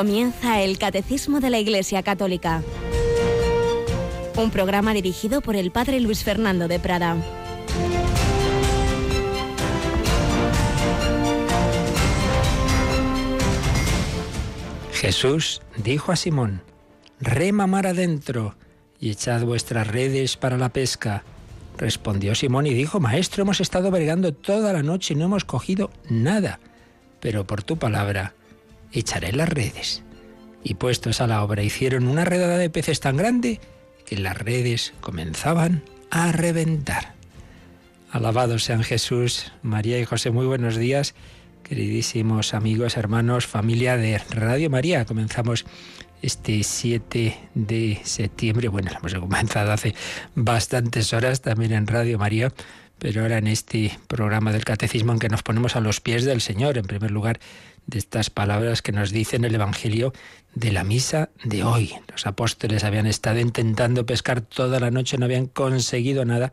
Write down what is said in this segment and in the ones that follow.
Comienza el Catecismo de la Iglesia Católica. Un programa dirigido por el Padre Luis Fernando de Prada. Jesús dijo a Simón, rema mar adentro y echad vuestras redes para la pesca. Respondió Simón y dijo, Maestro, hemos estado bregando toda la noche y no hemos cogido nada, pero por tu palabra echaré las redes. Y puestos a la obra hicieron una redada de peces tan grande que las redes comenzaban a reventar. Alabados sean Jesús, María y José, muy buenos días, queridísimos amigos, hermanos, familia de Radio María. Comenzamos este 7 de septiembre, bueno, hemos comenzado hace bastantes horas también en Radio María, pero ahora en este programa del Catecismo en que nos ponemos a los pies del Señor, en primer lugar, de estas palabras que nos dicen el Evangelio de la misa de hoy. Los apóstoles habían estado intentando pescar toda la noche, no habían conseguido nada,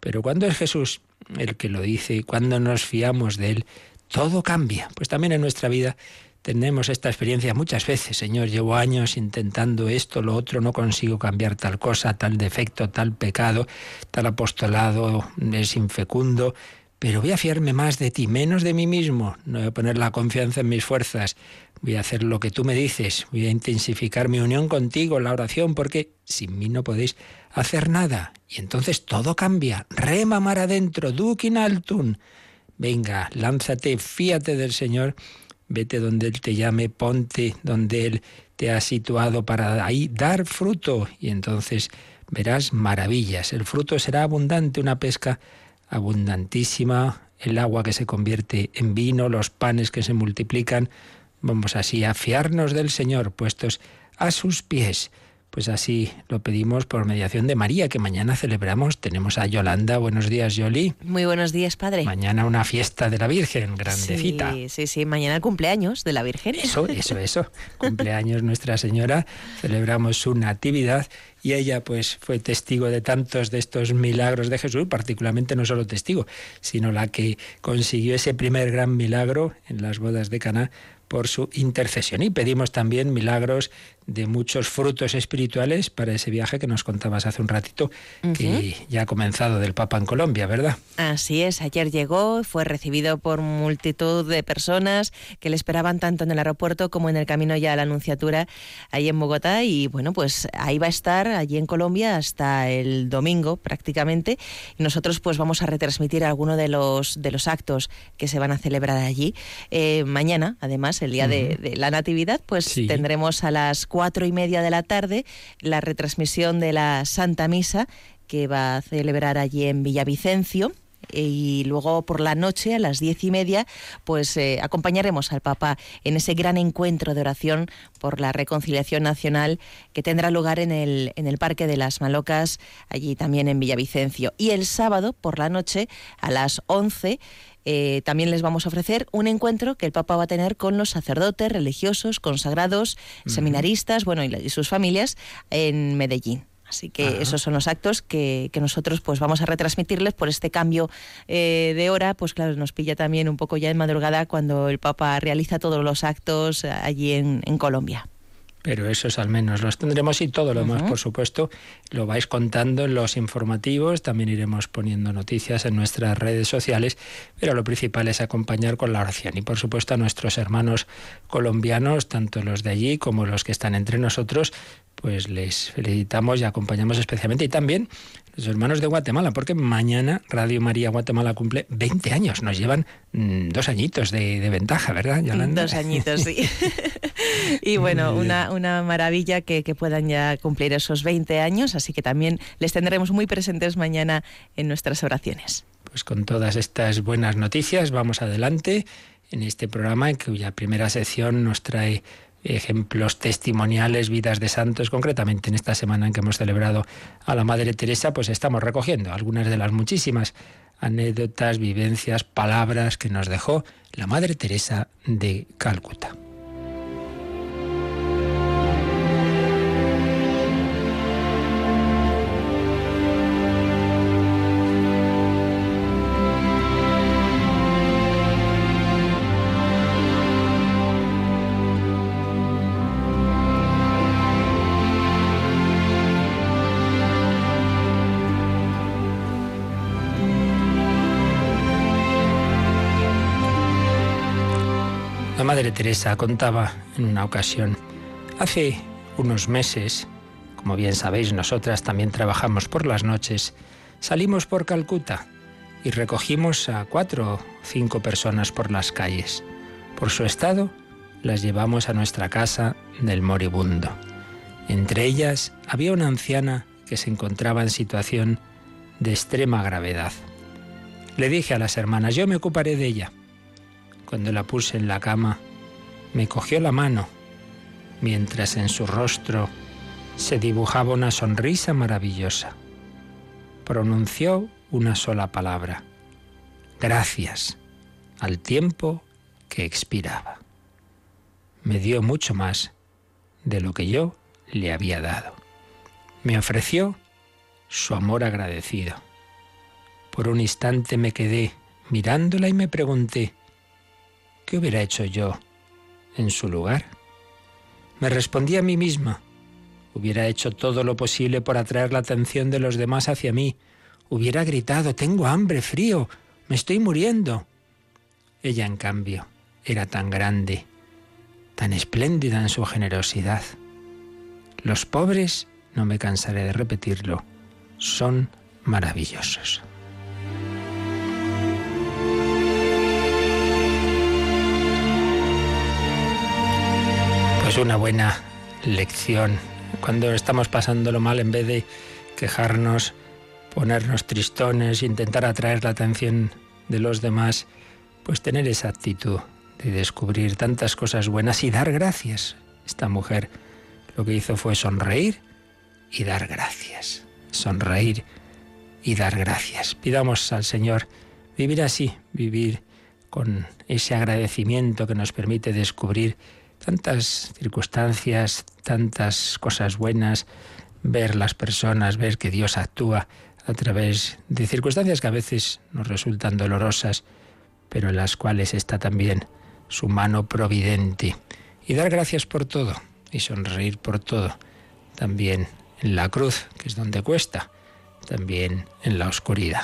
pero cuando es Jesús el que lo dice y cuando nos fiamos de Él, todo cambia. Pues también en nuestra vida tenemos esta experiencia muchas veces. Señor, llevo años intentando esto, lo otro, no consigo cambiar tal cosa, tal defecto, tal pecado, tal apostolado es infecundo pero voy a fiarme más de ti, menos de mí mismo. No voy a poner la confianza en mis fuerzas. Voy a hacer lo que tú me dices. Voy a intensificar mi unión contigo, la oración, porque sin mí no podéis hacer nada. Y entonces todo cambia. Rema mar adentro, dukin altun. Venga, lánzate, fíate del Señor. Vete donde Él te llame, ponte donde Él te ha situado para ahí dar fruto. Y entonces verás maravillas. El fruto será abundante, una pesca abundantísima, el agua que se convierte en vino, los panes que se multiplican. Vamos así a fiarnos del Señor, puestos a sus pies. Pues así lo pedimos por mediación de María, que mañana celebramos. Tenemos a Yolanda. Buenos días, Yoli. Muy buenos días, padre. Mañana una fiesta de la Virgen, grandecita. Sí, sí, sí. Mañana el cumpleaños de la Virgen. Eso, eso, eso. cumpleaños Nuestra Señora. Celebramos su natividad y ella pues fue testigo de tantos de estos milagros de Jesús, particularmente no solo testigo, sino la que consiguió ese primer gran milagro en las bodas de Caná por su intercesión. Y pedimos también milagros de muchos frutos espirituales para ese viaje que nos contabas hace un ratito, que ya ha comenzado del Papa en Colombia, ¿verdad? Así es, ayer llegó, fue recibido por multitud de personas que le esperaban tanto en el aeropuerto como en el camino ya a la Anunciatura, ahí en Bogotá, y bueno, pues ahí va a estar, allí en Colombia, hasta el domingo prácticamente, y nosotros pues vamos a retransmitir alguno de los, de los actos que se van a celebrar allí. Eh, mañana, además, el día de, la Natividad, pues tendremos a las cuatro y media de la tarde la retransmisión de la Santa Misa que va a celebrar allí en Villavicencio. Y luego por la noche a las diez y media pues eh, acompañaremos al Papa en ese gran encuentro de oración por la reconciliación nacional que tendrá lugar en el, en el Parque de las Malocas allí también en Villavicencio. Y el sábado por la noche a las once eh, también les vamos a ofrecer un encuentro que el Papa va a tener con los sacerdotes, religiosos, consagrados, seminaristas, bueno, y, sus familias en Medellín. Así que esos son los actos que, nosotros pues vamos a retransmitirles por este cambio eh, de hora, pues claro, nos pilla también un poco ya en madrugada cuando el Papa realiza todos los actos allí en Colombia pero esos al menos. Los tendremos y todo lo demás, por supuesto, lo vais contando en los informativos, también iremos poniendo noticias en nuestras redes sociales, pero lo principal es acompañar con la oración. Y por supuesto a nuestros hermanos colombianos, tanto los de allí como los que están entre nosotros, pues les felicitamos y acompañamos especialmente. Y también los hermanos de Guatemala, porque mañana Radio María Guatemala cumple 20 años, nos llevan mm, dos añitos de, ventaja, ¿verdad, Yolanda? Dos añitos, sí. y bueno, una, una maravilla que, que, puedan ya cumplir esos 20 años, así que también les tendremos muy presentes mañana en nuestras oraciones. Pues con todas estas buenas noticias vamos adelante en este programa en cuya primera sección nos trae ejemplos testimoniales, vidas de santos. Concretamente, en esta semana en que hemos celebrado a la Madre Teresa, pues estamos recogiendo algunas de las muchísimas anécdotas, vivencias, palabras que nos dejó la Madre Teresa de Calcuta. Madre Teresa contaba en una ocasión, hace unos meses, como bien sabéis, nosotras también trabajamos por las noches, salimos por Calcuta y recogimos a cuatro o cinco personas por las calles. Por su estado, las llevamos a nuestra casa del moribundo. Entre ellas había una anciana que se encontraba en situación de extrema gravedad. Le dije a las hermanas, yo me ocuparé de ella. Cuando la puse en la cama, me cogió la mano, mientras en su rostro se dibujaba una sonrisa maravillosa. Pronunció una sola palabra, gracias, al tiempo que expiraba. Me dio mucho más de lo que yo le había dado. Me ofreció su amor agradecido. Por un instante me quedé mirándola y me pregunté, ¿qué hubiera hecho yo en su lugar? Me respondí a mí misma, hubiera hecho todo lo posible por atraer la atención de los demás hacia mí, hubiera gritado, tengo hambre, frío, me estoy muriendo. Ella, en cambio, era tan grande, tan espléndida en su generosidad. Los pobres, no me cansaré de repetirlo, son maravillosos. Pues una buena lección. Cuando estamos pasándolo mal, en vez de quejarnos, ponernos tristones, intentar atraer la atención de los demás, pues tener esa actitud de descubrir tantas cosas buenas y dar gracias. Esta mujer lo que hizo fue sonreír y dar gracias. Sonreír y dar gracias. Pidamos al Señor vivir así, vivir con ese agradecimiento que nos permite descubrir tantas circunstancias, tantas cosas buenas, ver las personas, ver que Dios actúa a través de circunstancias que a veces nos resultan dolorosas, pero en las cuales está también su mano providente. Y dar gracias por todo y sonreír por todo, también en la cruz, que es donde cuesta, también en la oscuridad.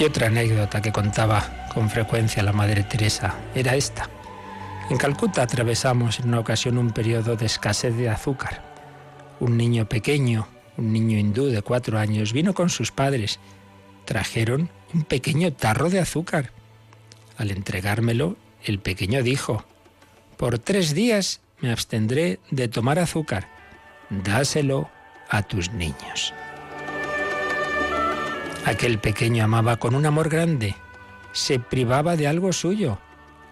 Y otra anécdota que contaba con frecuencia la Madre Teresa era esta. En Calcuta atravesamos en una ocasión un periodo de escasez de azúcar. Un niño pequeño, un niño hindú de cuatro años, vino con sus padres. Trajeron un pequeño tarro de azúcar. Al entregármelo, el pequeño dijo, por tres días me abstendré de tomar azúcar. Dáselo a tus niños. Aquel pequeño amaba con un amor grande. Se privaba de algo suyo.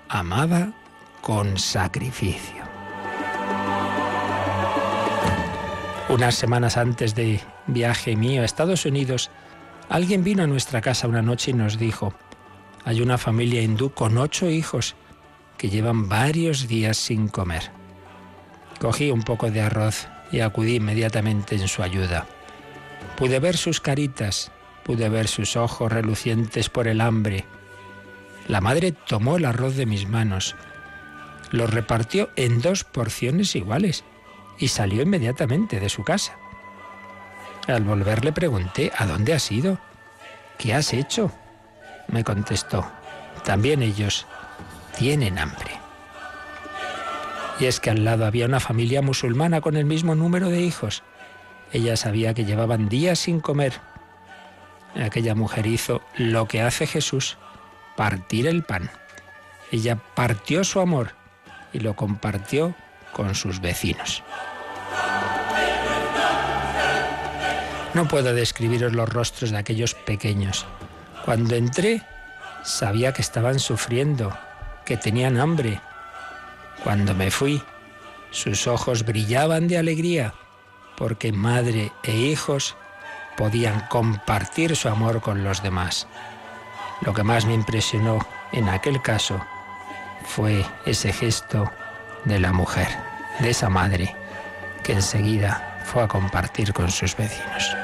Amaba con sacrificio. Unas semanas antes de viaje mío a Estados Unidos, Alguien vino a nuestra casa una noche y nos dijo, hay una familia hindú con ocho hijos que llevan varios días sin comer. Cogí un poco de arroz y acudí inmediatamente en su ayuda. Pude ver sus caritas, pude ver sus ojos relucientes por el hambre. La madre tomó el arroz de mis manos, lo repartió en dos porciones iguales y salió inmediatamente de su casa. Al volver le pregunté, ¿a dónde has ido? ¿Qué has hecho? Me contestó, también ellos tienen hambre. Y es que al lado había una familia musulmana con el mismo número de hijos. Ella sabía que llevaban días sin comer. Aquella mujer hizo lo que hace Jesús, partir el pan. Ella partió su amor y lo compartió con sus vecinos. No puedo describiros los rostros de aquellos pequeños. Cuando entré, sabía que estaban sufriendo, que tenían hambre. Cuando me fui, sus ojos brillaban de alegría, porque madre e hijos podían compartir su amor con los demás. Lo que más me impresionó en aquel caso fue ese gesto de la mujer, de esa madre, que enseguida fue a compartir con sus vecinos.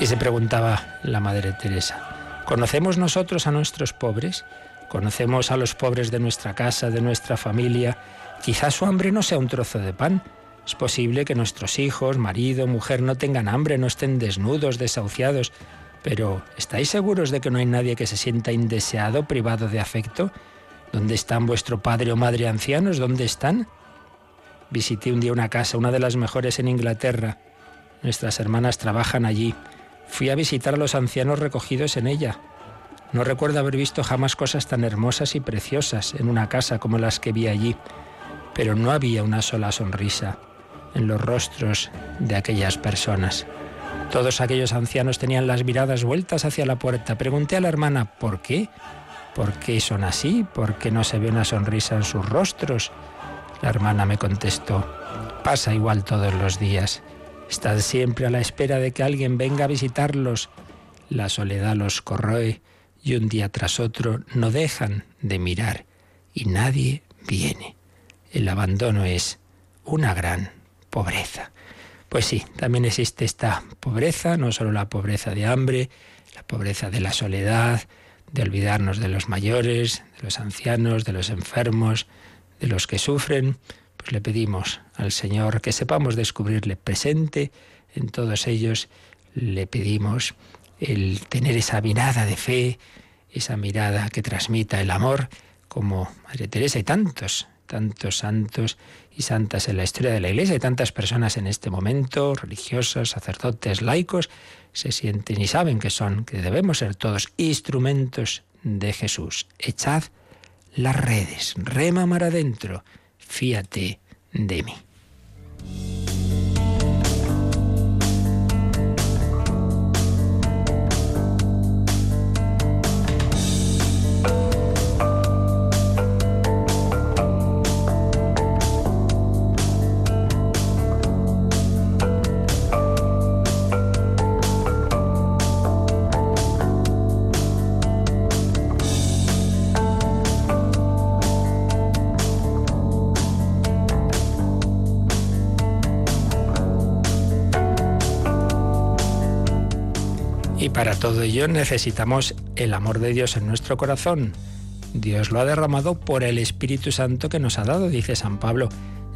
Y se preguntaba la Madre Teresa, ¿conocemos nosotros a nuestros pobres? ¿Conocemos a los pobres de nuestra casa, de nuestra familia? Quizás su hambre no sea un trozo de pan, Es posible que nuestros hijos, marido, mujer no tengan hambre, no estén desnudos, desahuciados, pero ¿estáis seguros de que no hay nadie que se sienta indeseado, privado de afecto? ¿Dónde están vuestro padre o madre ancianos? ¿Dónde están? Visité un día una casa, una de las mejores en Inglaterra. Nuestras hermanas trabajan allí. Fui a visitar a los ancianos recogidos en ella. No recuerdo haber visto jamás cosas tan hermosas y preciosas en una casa como las que vi allí, pero no había una sola sonrisa en los rostros de aquellas personas. Todos aquellos ancianos tenían las miradas vueltas hacia la puerta. Pregunté a la hermana, ¿por qué? ¿Por qué son así? ¿Por qué no se ve una sonrisa en sus rostros? La hermana me contestó, pasa igual todos los días. Están siempre a la espera de que alguien venga a visitarlos. La soledad los corroe y un día tras otro no dejan de mirar y nadie viene. El abandono es una gran pobreza. Pues sí, también existe esta pobreza, no solo la pobreza de hambre, la pobreza de la soledad, de olvidarnos de los mayores, de los ancianos, de los enfermos, de los que sufren, pues le pedimos al Señor que sepamos descubrirle presente en todos ellos, le pedimos el tener esa mirada de fe, esa mirada que transmita el amor, como Madre Teresa y tantos, tantos santos y santas en la historia de la Iglesia y tantas personas en este momento, religiosos, sacerdotes, laicos, se sienten y saben que son, que debemos ser todos instrumentos de Jesús. Echad las redes, rema mar adentro, fíate de mí. Para todo ello necesitamos el amor de Dios en nuestro corazón. Dios lo ha derramado por el Espíritu Santo que nos ha dado, dice San Pablo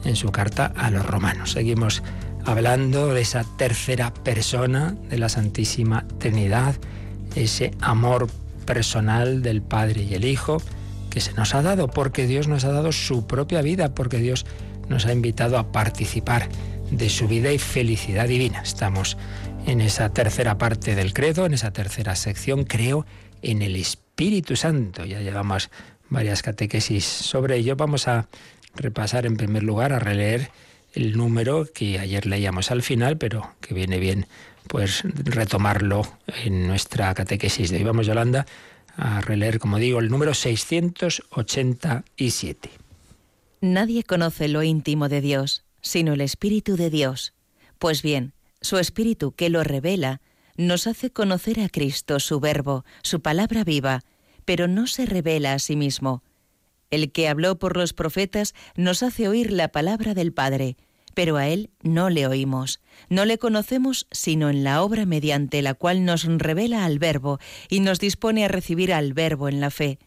en su carta a los romanos. Seguimos hablando de esa tercera persona de la Santísima Trinidad, ese amor personal del Padre y el Hijo que se nos ha dado porque Dios nos ha dado su propia vida, porque Dios nos ha invitado a participar de su vida y felicidad divina. Estamos en esa tercera parte del credo, en esa tercera sección, creo en el Espíritu Santo. Ya llevamos varias catequesis sobre ello. Vamos a repasar en primer lugar, a releer el número que ayer leíamos al final, pero que viene bien pues retomarlo en nuestra catequesis de hoy. Vamos, Yolanda, a releer, como digo, el número 687. Nadie conoce lo íntimo de Dios, sino el Espíritu de Dios. Pues bien, su Espíritu que lo revela nos hace conocer a Cristo, su Verbo, su palabra viva, pero no se revela a sí mismo. El que habló por los profetas nos hace oír la palabra del Padre, pero a Él no le oímos. No le conocemos sino en la obra mediante la cual nos revela al Verbo y nos dispone a recibir al Verbo en la fe.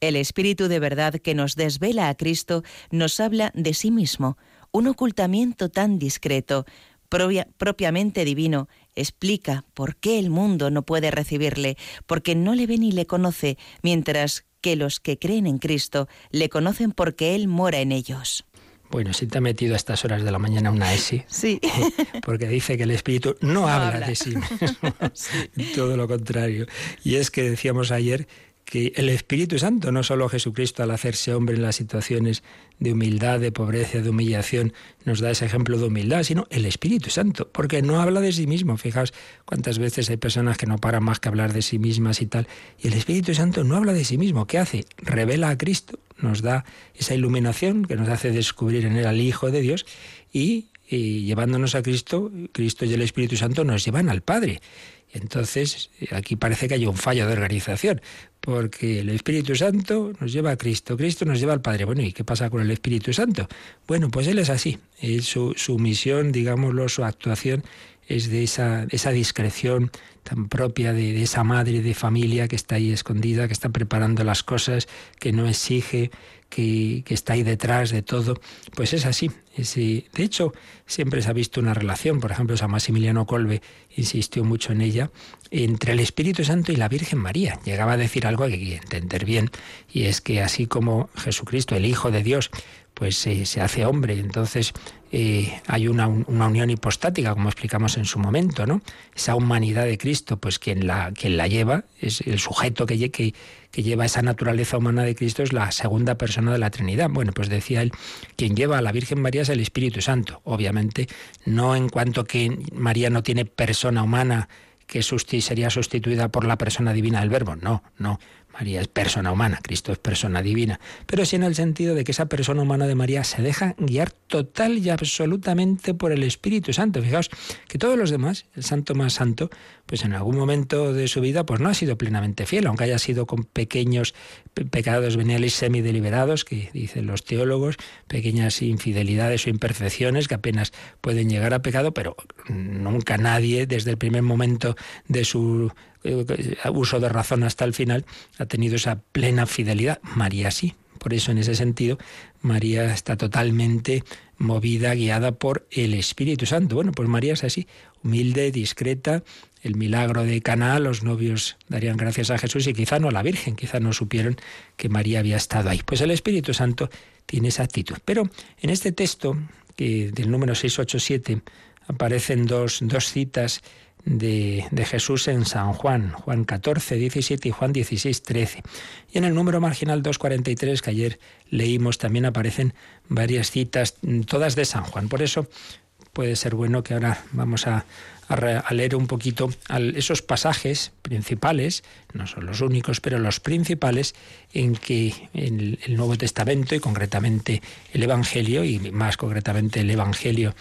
El Espíritu de verdad que nos desvela a Cristo nos habla de sí mismo, un ocultamiento tan discreto, propiamente divino, explica por qué el mundo no puede recibirle, porque no le ve ni le conoce, mientras que los que creen en Cristo le conocen porque Él mora en ellos. Bueno, si te ha metido a estas horas de la mañana una ESI. Sí. Porque dice que el Espíritu no, habla, de sí mismo. Todo lo contrario. Y es que decíamos ayer que el Espíritu Santo, no solo Jesucristo al hacerse hombre en las situaciones de humildad, de pobreza, de humillación, nos da ese ejemplo de humildad, sino el Espíritu Santo, porque no habla de sí mismo. Fijaos cuántas veces hay personas que no paran más que hablar de sí mismas y tal. Y el Espíritu Santo no habla de sí mismo. ¿Qué hace? Revela a Cristo, nos da esa iluminación que nos hace descubrir en él al Hijo de Dios y, y llevándonos a Cristo, Cristo y el Espíritu Santo nos llevan al Padre. Entonces, aquí parece que hay un fallo de organización, porque el Espíritu Santo nos lleva a Cristo, Cristo nos lleva al Padre. Bueno, ¿y qué pasa con el Espíritu Santo? Bueno, pues Él es así. su, su, misión, digámoslo, su actuación es de esa, esa discreción tan propia de, de, esa madre de familia que está ahí escondida, que está preparando las cosas, que no exige, que, está ahí detrás de todo, pues es así. de hecho, siempre se ha visto una relación, por ejemplo, San Maximiliano Colbe insistió mucho en ella, entre el Espíritu Santo y la Virgen María. Llegaba a decir algo que hay que entender bien, y es que así como Jesucristo, el Hijo de Dios, pues se hace hombre. Entonces eh, hay una, unión hipostática, como explicamos en su momento, ¿no? Esa humanidad de Cristo, pues quien la, quien la lleva, es el sujeto que, que, que lleva esa naturaleza humana de Cristo, es la segunda persona de la Trinidad. Bueno, pues decía él, quien lleva a la Virgen María es el Espíritu Santo. Obviamente, no en cuanto que María no tiene persona humana que sería sustituida por la persona divina del Verbo. No, no. María es persona humana, Cristo es persona divina, pero sí en el sentido de que esa persona humana de María se deja guiar total y absolutamente por el Espíritu Santo. Fijaos que todos los demás, el santo más santo, pues en algún momento de su vida pues no ha sido plenamente fiel, aunque haya sido con pequeños pecados veniales semi-deliberados, que dicen los teólogos, pequeñas infidelidades o imperfecciones que apenas pueden llegar a pecado, pero nunca nadie desde el primer momento de su uso de razón hasta el final, ha tenido esa plena fidelidad. María sí. Por eso, en ese sentido, María está totalmente movida, guiada por el Espíritu Santo. Bueno, pues María es así, humilde, discreta. El milagro de Caná, los novios darían gracias a Jesús y quizá no a la Virgen, quizá no supieron que María había estado ahí. Pues el Espíritu Santo tiene esa actitud. Pero en este texto, que del número 687, aparecen dos, dos citas de, Jesús en San Juan, Juan 14, 17 y Juan 16, 13. Y en el número marginal 243 que ayer leímos también aparecen varias citas, todas de San Juan. Por eso puede ser bueno que ahora vamos a, a, leer un poquito esos pasajes principales, no son los únicos, pero los principales en que el, el Nuevo Testamento y concretamente el Evangelio, y más concretamente el Evangelio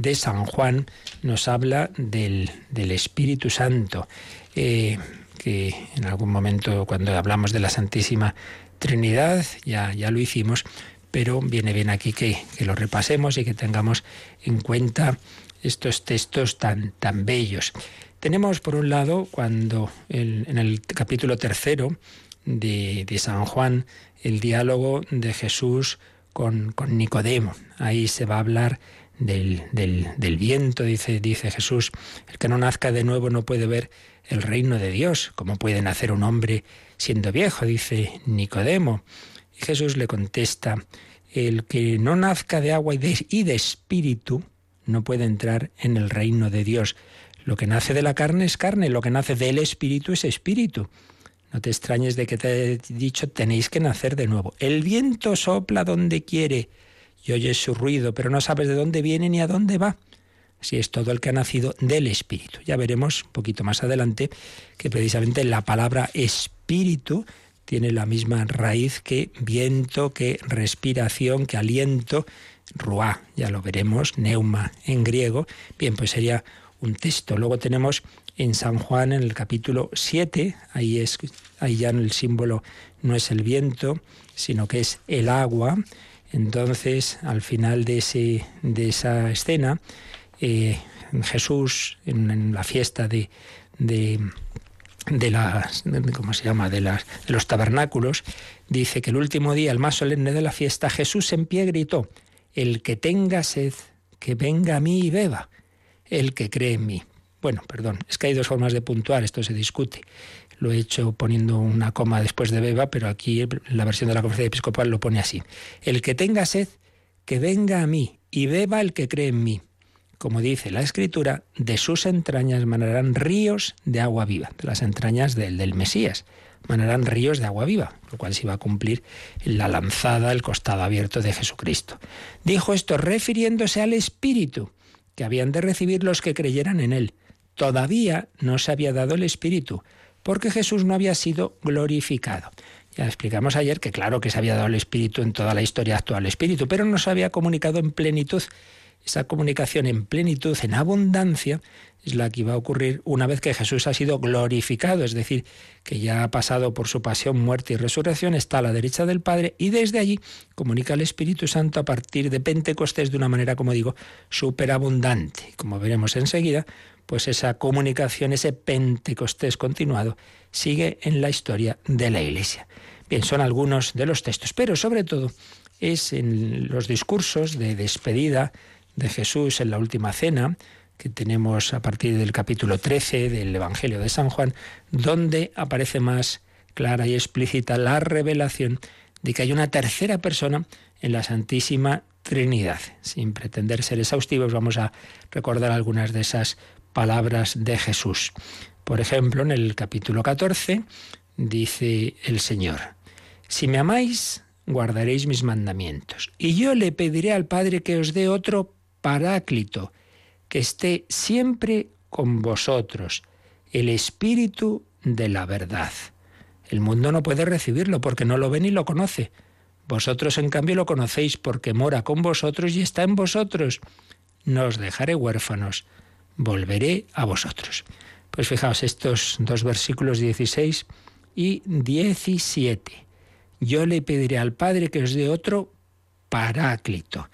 de San Juan, nos habla del, Espíritu Santo, eh, que en algún momento cuando hablamos de la Santísima Trinidad ya, ya lo hicimos, pero viene bien aquí que, que, lo repasemos y que tengamos en cuenta estos textos tan, tan bellos. Tenemos por un lado cuando en el capítulo tercero de, San Juan el diálogo de Jesús con, con, Nicodemo. Ahí se va a hablar del, del, viento, dice, dice Jesús. El que no nazca de nuevo no puede ver el reino de Dios. ¿Cómo puede nacer un hombre siendo viejo? Dice Nicodemo. Y Jesús le contesta, el que no nazca de agua y de, y de espíritu, no puede entrar en el reino de Dios. Lo que nace de la carne es carne, lo que nace del espíritu es espíritu. No te extrañes de que te he dicho tenéis que nacer de nuevo. El viento sopla donde quiere y oyes su ruido, pero no sabes de dónde viene ni a dónde va. Así es todo el que ha nacido del espíritu. Ya veremos un poquito más adelante que precisamente la palabra espíritu tiene la misma raíz que viento, que respiración, que aliento ruá, ya lo veremos, neuma en griego. Bien, pues sería un texto. Luego tenemos en San Juan, en el capítulo 7, ahí, es, ahí ya el símbolo no es el viento, sino que es el agua. Entonces, al final de, ese, de esa escena, eh, Jesús, en, la fiesta de, de, las, ¿cómo se llama?, de, las, de los tabernáculos, dice que el último día, el más solemne de la fiesta, Jesús en pie gritó, el que tenga sed, que venga a mí y beba, el que cree en mí. Bueno, perdón, es que hay dos formas de puntuar, esto se discute. Lo he hecho poniendo una coma después de beba, pero aquí la versión de la conferencia episcopal lo pone así. El que tenga sed, que venga a mí y beba el que cree en mí. Como dice la escritura, de sus entrañas manarán ríos de agua viva, de las entrañas del, del Mesías manarán ríos de agua viva, lo cual se iba a cumplir en la lanzada, el costado abierto de Jesucristo. Dijo esto refiriéndose al Espíritu que habían de recibir los que creyeran en Él. Todavía no se había dado el Espíritu, porque Jesús no había sido glorificado. Ya explicamos ayer que claro que se había dado el Espíritu en toda la historia actual, Espíritu, pero no se había comunicado en plenitud. Esa comunicación en plenitud, en abundancia, es la que iba a ocurrir una vez que Jesús ha sido glorificado, es decir, que ya ha pasado por su pasión, muerte y resurrección, está a la derecha del Padre y desde allí comunica al Espíritu Santo a partir de Pentecostés de una manera, como digo, superabundante. Como veremos enseguida, pues esa comunicación, ese Pentecostés continuado, sigue en la historia de la Iglesia. Bien, son algunos de los textos, pero sobre todo es en los discursos de despedida de Jesús en la última cena, que tenemos a partir del capítulo 13 del Evangelio de San Juan, donde aparece más clara y explícita la revelación de que hay una tercera persona en la Santísima Trinidad. Sin pretender ser exhaustivos, vamos a recordar algunas de esas palabras de Jesús. Por ejemplo, en el capítulo 14 dice el Señor, si me amáis, guardaréis mis mandamientos. Y yo le pediré al Padre que os dé otro paráclito, que esté siempre con vosotros, el Espíritu de la verdad. El mundo no puede recibirlo porque no lo ve ni lo conoce. Vosotros en cambio lo conocéis porque mora con vosotros y está en vosotros. No os dejaré huérfanos, volveré a vosotros. Pues fijaos estos dos versículos 16 y 17. Yo le pediré al Padre que os dé otro paráclito,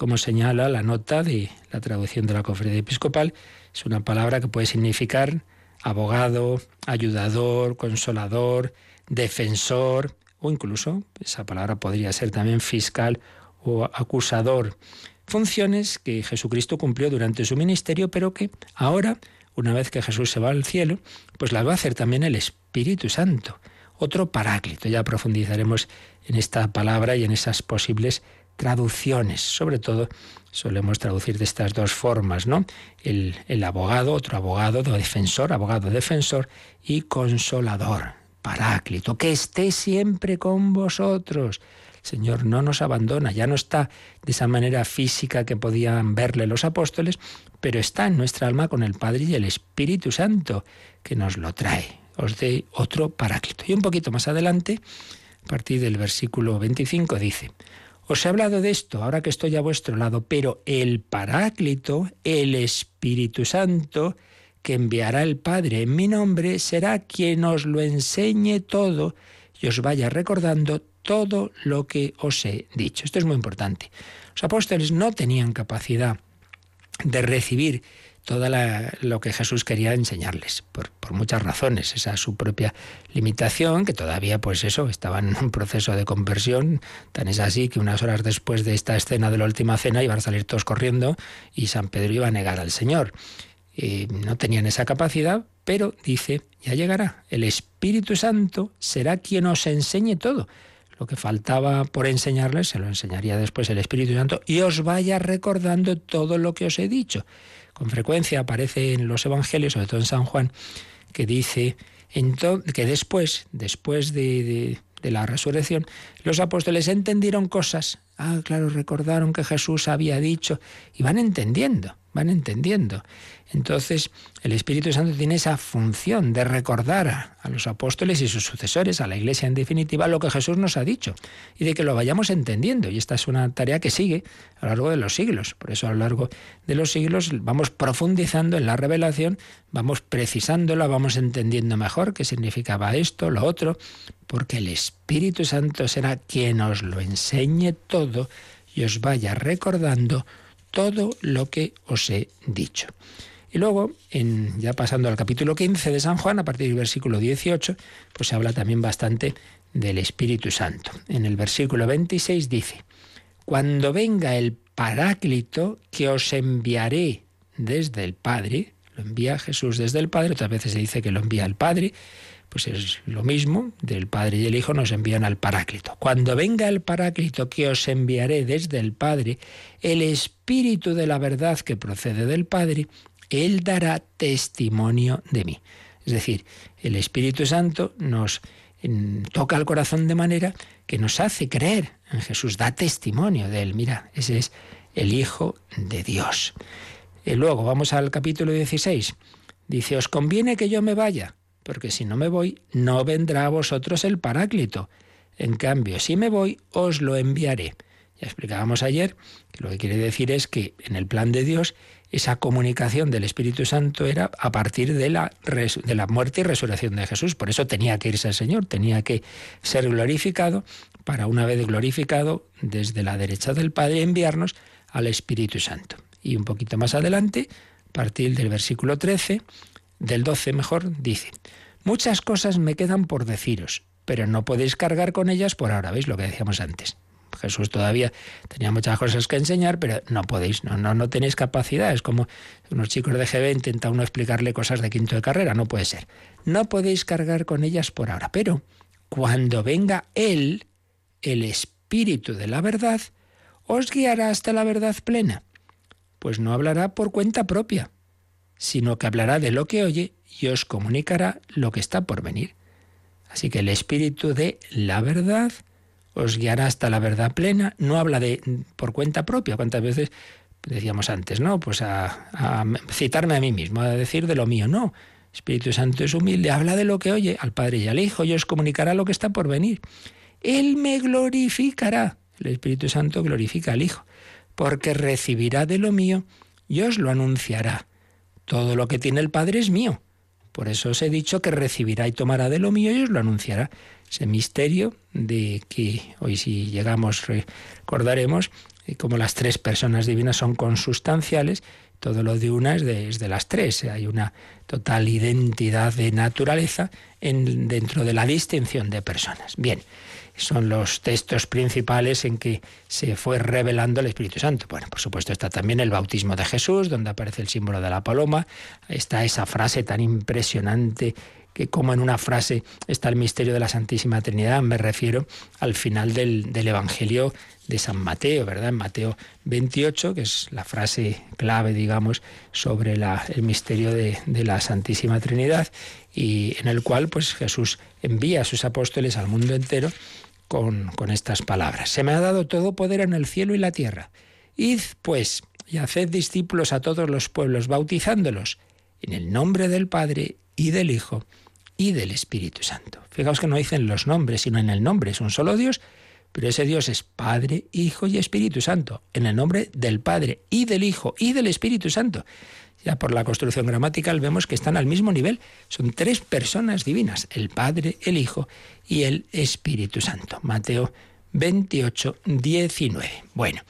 como señala la nota de la traducción de la Cofradía Episcopal, es una palabra que puede significar abogado, ayudador, consolador, defensor, o incluso, esa palabra podría ser también fiscal o acusador. Funciones que Jesucristo cumplió durante su ministerio, pero que ahora, una vez que Jesús se va al cielo, pues las va a hacer también el Espíritu Santo otro paráclito. Ya profundizaremos en esta palabra y en esas posibles traducciones. Sobre todo solemos traducir de estas dos formas, ¿no? El, el abogado, otro abogado, defensor, abogado defensor y consolador, paráclito, que esté siempre con vosotros. El Señor no nos abandona, ya no está de esa manera física que podían verle los apóstoles, pero está en nuestra alma con el Padre y el Espíritu Santo, que nos lo trae os dé otro paráclito. Y un poquito más adelante, a partir del versículo 25, dice, os he hablado de esto ahora que estoy a vuestro lado, pero el paráclito, el Espíritu Santo, que enviará el Padre en mi nombre, será quien os lo enseñe todo y os vaya recordando todo lo que os he dicho. Esto es muy importante. Los apóstoles no tenían capacidad de recibir todo lo que Jesús quería enseñarles, por, muchas razones. Esa su propia limitación, que todavía, pues eso, estaba en un proceso de conversión. Tan es así que unas horas después de esta escena de la última cena iban a salir todos corriendo y San Pedro iba a negar al Señor. no tenían esa capacidad, pero dice, ya llegará. El Espíritu Santo será quien os enseñe todo. Lo que faltaba por enseñarles se lo enseñaría después el Espíritu Santo y os vaya recordando todo lo que os he dicho. Con frecuencia aparece en los Evangelios, sobre todo en San Juan, que dice que después, después de, de la resurrección, los apóstoles entendieron cosas. Ah, claro, recordaron que Jesús había dicho y van entendiendo, van entendiendo. Entonces, el Espíritu Santo tiene esa función de recordar a, los apóstoles y sus sucesores, a la Iglesia en definitiva, lo que Jesús nos ha dicho y de que lo vayamos entendiendo. Y esta es una tarea que sigue a lo largo de los siglos. Por eso a lo largo de los siglos vamos profundizando en la revelación, vamos precisándola, vamos entendiendo mejor qué significaba esto, lo otro, porque el Espíritu Santo será quien os lo enseñe todo y os vaya recordando todo lo que os he dicho. Y luego, ya pasando al capítulo 15 de San Juan, a partir del versículo 18, pues se habla también bastante del Espíritu Santo. En el versículo 26 dice, Cuando venga el Paráclito que os enviaré desde el Padre, lo envía Jesús desde el Padre, otras veces se dice que lo envía el Padre, pues es lo mismo, del Padre y el Hijo nos envían al Paráclito. Cuando venga el Paráclito que os enviaré desde el Padre, el Espíritu de la verdad que procede del Padre, él dará testimonio de mí. Es decir, el Espíritu Santo nos toca el corazón de manera que nos hace creer en Jesús, da testimonio de Él. Mira, ese es el Hijo de Dios. Y luego vamos al capítulo 16. Dice, os conviene que yo me vaya, porque si no me voy, no vendrá a vosotros el Paráclito. En cambio, si me voy, os lo enviaré. Ya explicábamos ayer que lo que quiere decir es que en el plan de Dios esa comunicación del Espíritu Santo era a partir de la, de la muerte y resurrección de Jesús. Por eso tenía que irse el Señor, tenía que ser glorificado para una vez glorificado desde la derecha del Padre enviarnos al Espíritu Santo. Y un poquito más adelante, a partir del versículo 13, del 12 mejor, dice, muchas cosas me quedan por deciros pero no podéis cargar con ellas por ahora, ¿veis lo que decíamos antes? Jesús todavía tenía muchas cosas que enseñar, pero no podéis, no, no, no tenéis capacidad. Es como unos chicos de GB intenta uno explicarle cosas de quinto de carrera, no puede ser. No podéis cargar con ellas por ahora, pero cuando venga Él, el Espíritu de la verdad, os guiará hasta la verdad plena. Pues no hablará por cuenta propia, sino que hablará de lo que oye y os comunicará lo que está por venir. Así que el Espíritu de la verdad os guiará hasta la verdad plena. No habla de por cuenta propia. ¿Cuántas veces decíamos antes, no? Pues a, citarme a mí mismo, a decir de lo mío. No. Espíritu Santo es humilde, habla de lo que oye al Padre y al Hijo y os comunicará lo que está por venir. Él me glorificará. El Espíritu Santo glorifica al Hijo, porque recibirá de lo mío y os lo anunciará. Todo lo que tiene el Padre es mío. Por eso os he dicho que recibirá y tomará de lo mío y os lo anunciará ese misterio de que hoy si llegamos recordaremos eh, como las tres personas divinas son consustanciales, todo lo de una es de, las tres, hay una total identidad de naturaleza en, dentro de la distinción de personas. Bien, son los textos principales en que se fue revelando el Espíritu Santo. Bueno, por supuesto está también el bautismo de Jesús, donde aparece el símbolo de la paloma, está esa frase tan impresionante que como en una frase está el misterio de la Santísima Trinidad, me refiero al final del, Evangelio de San Mateo, ¿verdad? En Mateo 28, que es la frase clave, digamos, sobre el misterio de, la Santísima Trinidad, y en el cual pues Jesús envía a sus apóstoles al mundo entero con, con estas palabras. Se me ha dado todo poder en el cielo y la tierra. Id, pues, y haced discípulos a todos los pueblos, bautizándolos en el nombre del Padre y del Hijo y del Espíritu Santo. Fijaos que no dicen los nombres, sino en el nombre. Es un solo Dios, pero ese Dios es Padre, Hijo y Espíritu Santo. En el nombre del Padre y del Hijo y del Espíritu Santo. Ya por la construcción gramatical vemos que están al mismo nivel. Son tres personas divinas, el Padre, el Hijo y el Espíritu Santo. Mateo 28, 19. Bueno,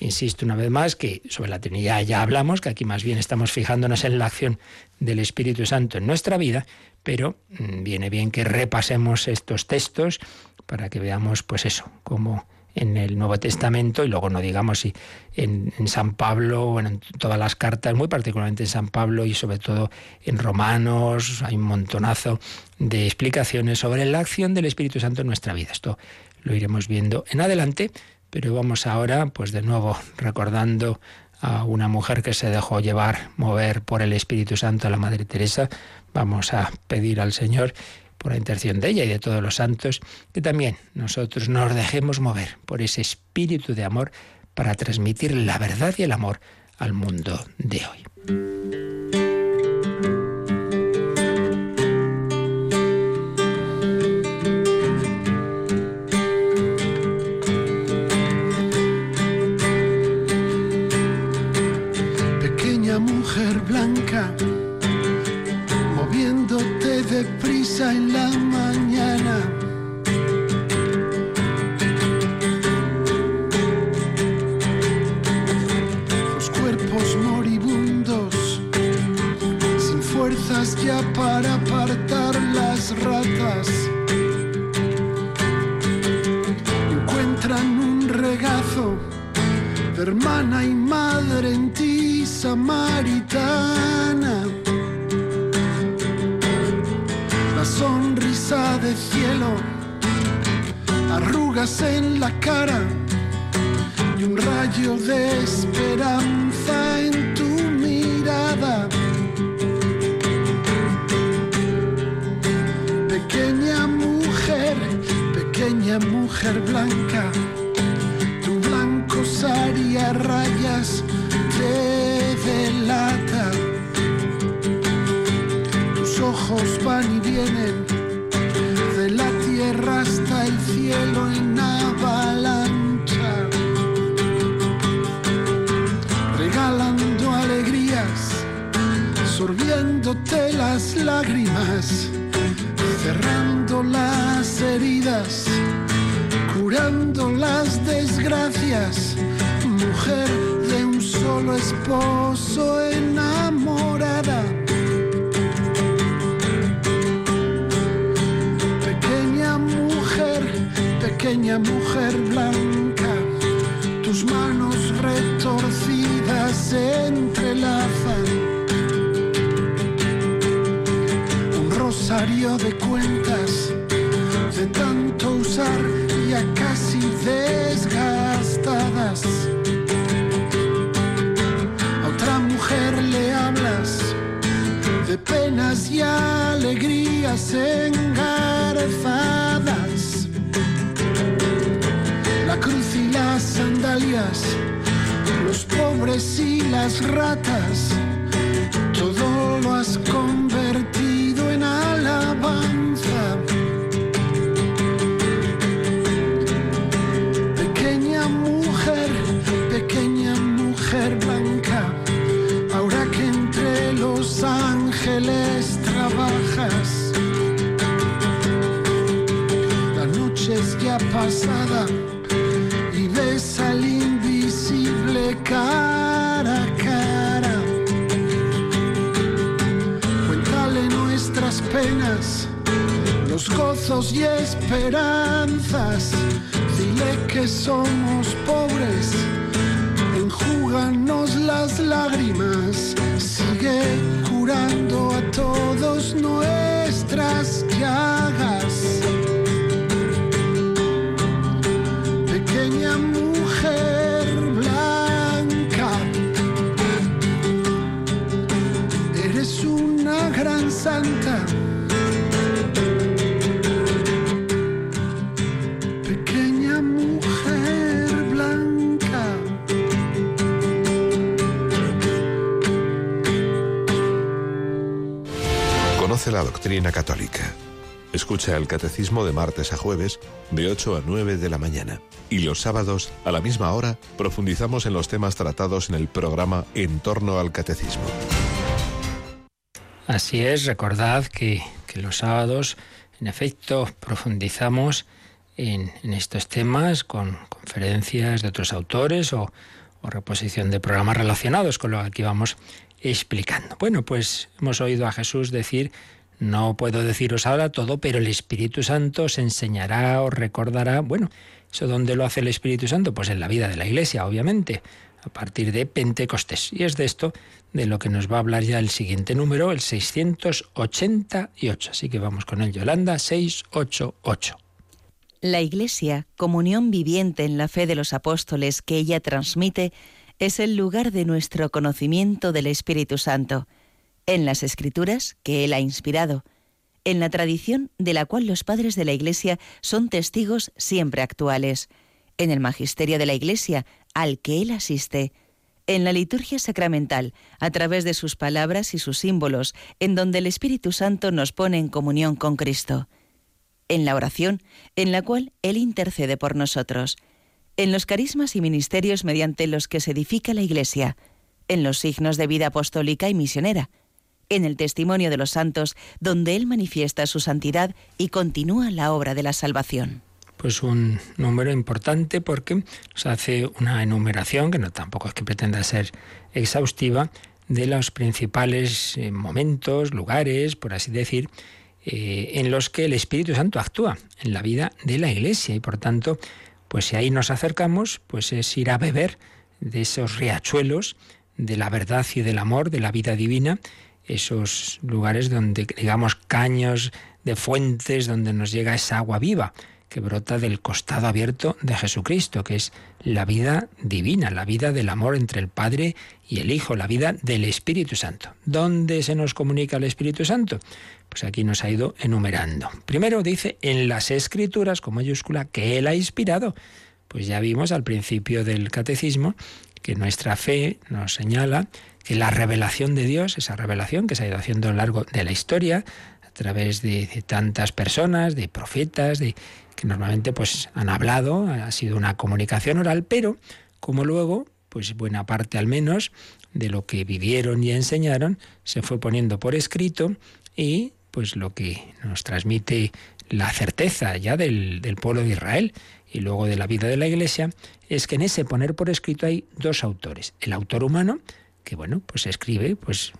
insisto una vez más que sobre la Trinidad ya hablamos, que aquí más bien estamos fijándonos en la acción del Espíritu Santo en nuestra vida, pero mm, viene bien que repasemos estos textos para que veamos, pues eso, cómo en el Nuevo Testamento y luego no digamos si en, San Pablo o en todas las cartas, muy particularmente en San Pablo y sobre todo en Romanos, hay un montonazo de explicaciones sobre la acción del Espíritu Santo en nuestra vida. Esto lo iremos viendo en adelante, pero vamos ahora, pues de nuevo recordando a una mujer que se dejó llevar, mover por el Espíritu Santo, a la Madre Teresa, Vamos a pedir al Señor por la intención de ella y de todos los santos, que también nosotros nos dejemos mover por ese espíritu de amor para transmitir la verdad y el amor al mundo de hoy. En la mañana. Los cuerpos moribundos, sin fuerzas ya para apartar las ratas. Encuentran un regazo de hermana y madre en ti, samaritana. De cielo, arrugas en la cara y un rayo de esperanza en tu mirada. Pequeña mujer, pequeña mujer blanca, tu blanco saria rayas te delata ojos van y vienen tierra hasta el cielo en avalancha, regalando alegrías, sorbiéndote las lágrimas, cerrando las heridas, curando las desgracias, mujer de un solo esposo enamorada Pequeña mujer blanca, tus manos retorcidas se entrelazan. Un rosario de cuentas de tanto usar ya casi desgastadas. A otra mujer le hablas de penas y alegrías engarzadas. Las ratas, todo lo has convertido en alabanza. Pequeña mujer, pequeña mujer blanca, ahora que entre los ángeles trabajas. La noche es ya pasada y esperanzas. Dile que somos pobres, enjúganos las lágrimas. Sigue curando a todos nuestras llagas. La doctrina católica. Escucha el catecismo de martes a jueves de 8 a 9 de la mañana. Y los sábados, a la misma hora, profundizamos en los temas tratados en el programa En torno al catecismo. Así es, recordad que, que los sábados, en efecto, profundizamos en, estos temas con conferencias de otros autores o, o reposición de programas relacionados con lo que aquí vamos explicando. Bueno, pues hemos oído a Jesús decir, no puedo deciros ahora todo, pero el Espíritu Santo os enseñará, os recordará. Bueno, ¿eso dónde lo hace el Espíritu Santo? Pues en la vida de la Iglesia, obviamente, a partir de Pentecostés. Y es de esto de lo que nos va a hablar ya el siguiente número, el 688. Así que vamos con él, Yolanda, 688. La Iglesia, comunión viviente en la fe de los apóstoles que ella transmite, es el lugar de nuestro conocimiento del Espíritu Santo, en las Escrituras que Él ha inspirado, en la tradición de la cual los padres de la Iglesia son testigos siempre actuales, en el magisterio de la Iglesia al que Él asiste, en la liturgia sacramental, a través de sus palabras y sus símbolos, en donde el Espíritu Santo nos pone en comunión con Cristo, en la oración, en la cual Él intercede por nosotros, en los carismas y ministerios mediante los que se edifica la Iglesia, en los signos de vida apostólica y misionera, en el testimonio de los santos, donde Él manifiesta su santidad y continúa la obra de la salvación. Pues un número importante porque nos hace una enumeración, que no tampoco es que pretenda ser exhaustiva, de los principales eh, momentos, lugares, por así decir, eh, en los que el Espíritu Santo actúa en la vida de la Iglesia y por tanto pues si ahí nos acercamos, pues es ir a beber de esos riachuelos de la verdad y del amor, de la vida divina, esos lugares donde, digamos, caños de fuentes, donde nos llega esa agua viva que brota del costado abierto de Jesucristo, que es la vida divina, la vida del amor entre el Padre y el Hijo, la vida del Espíritu Santo. ¿Dónde se nos comunica el Espíritu Santo? Pues aquí nos ha ido enumerando. Primero dice en las escrituras con mayúscula que Él ha inspirado. Pues ya vimos al principio del catecismo que nuestra fe nos señala que la revelación de Dios, esa revelación que se ha ido haciendo a lo largo de la historia, a través de, tantas personas, de profetas, de que normalmente pues han hablado, ha sido una comunicación oral, pero como luego, pues buena parte al menos de lo que vivieron y enseñaron se fue poniendo por escrito y pues lo que nos transmite la certeza ya del, del, pueblo de Israel y luego de la vida de la Iglesia, es que en ese poner por escrito hay dos autores. El autor humano, que bueno, pues escribe, pues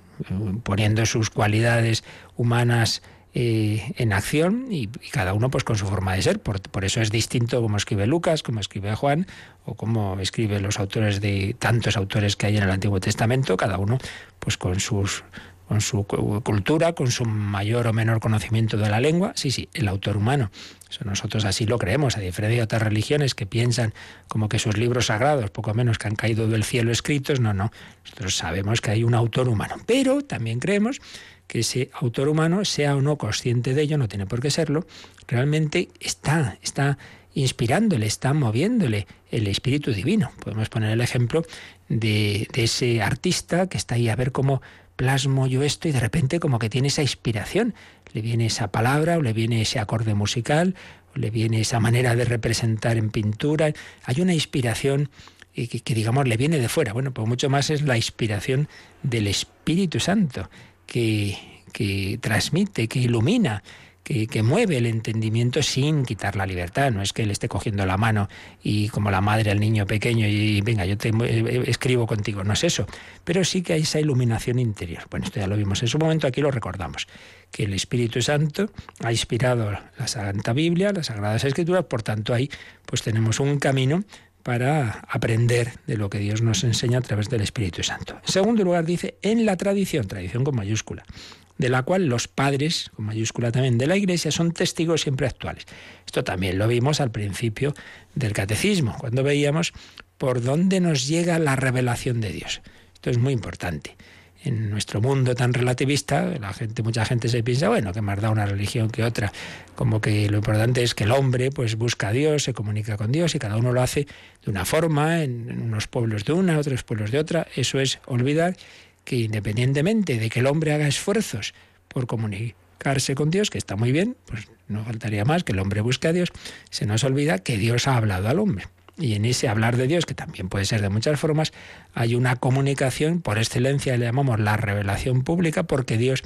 poniendo sus cualidades humanas eh, en acción y, cada uno pues con su forma de ser. Por, por, eso es distinto como escribe Lucas, como escribe Juan o como escriben los autores de tantos autores que hay en el Antiguo Testamento, cada uno pues con sus con su cultura, con su mayor o menor conocimiento de la lengua. Sí, sí, el autor humano. Eso nosotros así lo creemos, a diferencia de otras religiones que piensan como que sus libros sagrados, poco menos que han caído del cielo escritos, no, no. Nosotros sabemos que hay un autor humano, pero también creemos que ese autor humano, sea o no consciente de ello, no tiene por qué serlo, realmente está, está inspirándole, está moviéndole el espíritu divino. Podemos poner el ejemplo de, de, ese artista que está ahí a ver cómo plasmo yo esto y de repente como que tiene esa inspiración, le viene esa palabra o le viene ese acorde musical o le viene esa manera de representar en pintura. Hay una inspiración que, que digamos le viene de fuera. Bueno, pues mucho más es la inspiración del Espíritu Santo que, que transmite, que ilumina que, mueve el entendimiento sin quitar la libertad. No es que él esté cogiendo la mano y como la madre al niño pequeño y venga, yo te eh, eh, escribo contigo. No es eso. Pero sí que hay esa iluminación interior. Bueno, esto ya lo vimos en su momento, aquí lo recordamos. Que el Espíritu Santo ha inspirado la Santa Biblia, las Sagradas Escrituras, por tanto ahí pues tenemos un camino para aprender de lo que Dios nos enseña a través del Espíritu Santo. En segundo lugar dice, en la tradición, tradición con mayúscula de la cual los padres, con mayúscula también, de la Iglesia, son testigos siempre actuales. Esto también lo vimos al principio del catecismo, cuando veíamos por dónde nos llega la revelación de Dios. Esto es muy importante. En nuestro mundo tan relativista, la gente, mucha gente se piensa, bueno, que más da una religión que otra, como que lo importante es que el hombre pues busca a Dios, se comunica con Dios y cada uno lo hace de una forma, en unos pueblos de una, otros pueblos de otra. Eso es olvidar que independientemente de que el hombre haga esfuerzos por comunicarse con Dios, que está muy bien, pues no faltaría más que el hombre busque a Dios, se nos olvida que Dios ha hablado al hombre. Y en ese hablar de Dios, que también puede ser de muchas formas, hay una comunicación, por excelencia le llamamos la revelación pública, porque Dios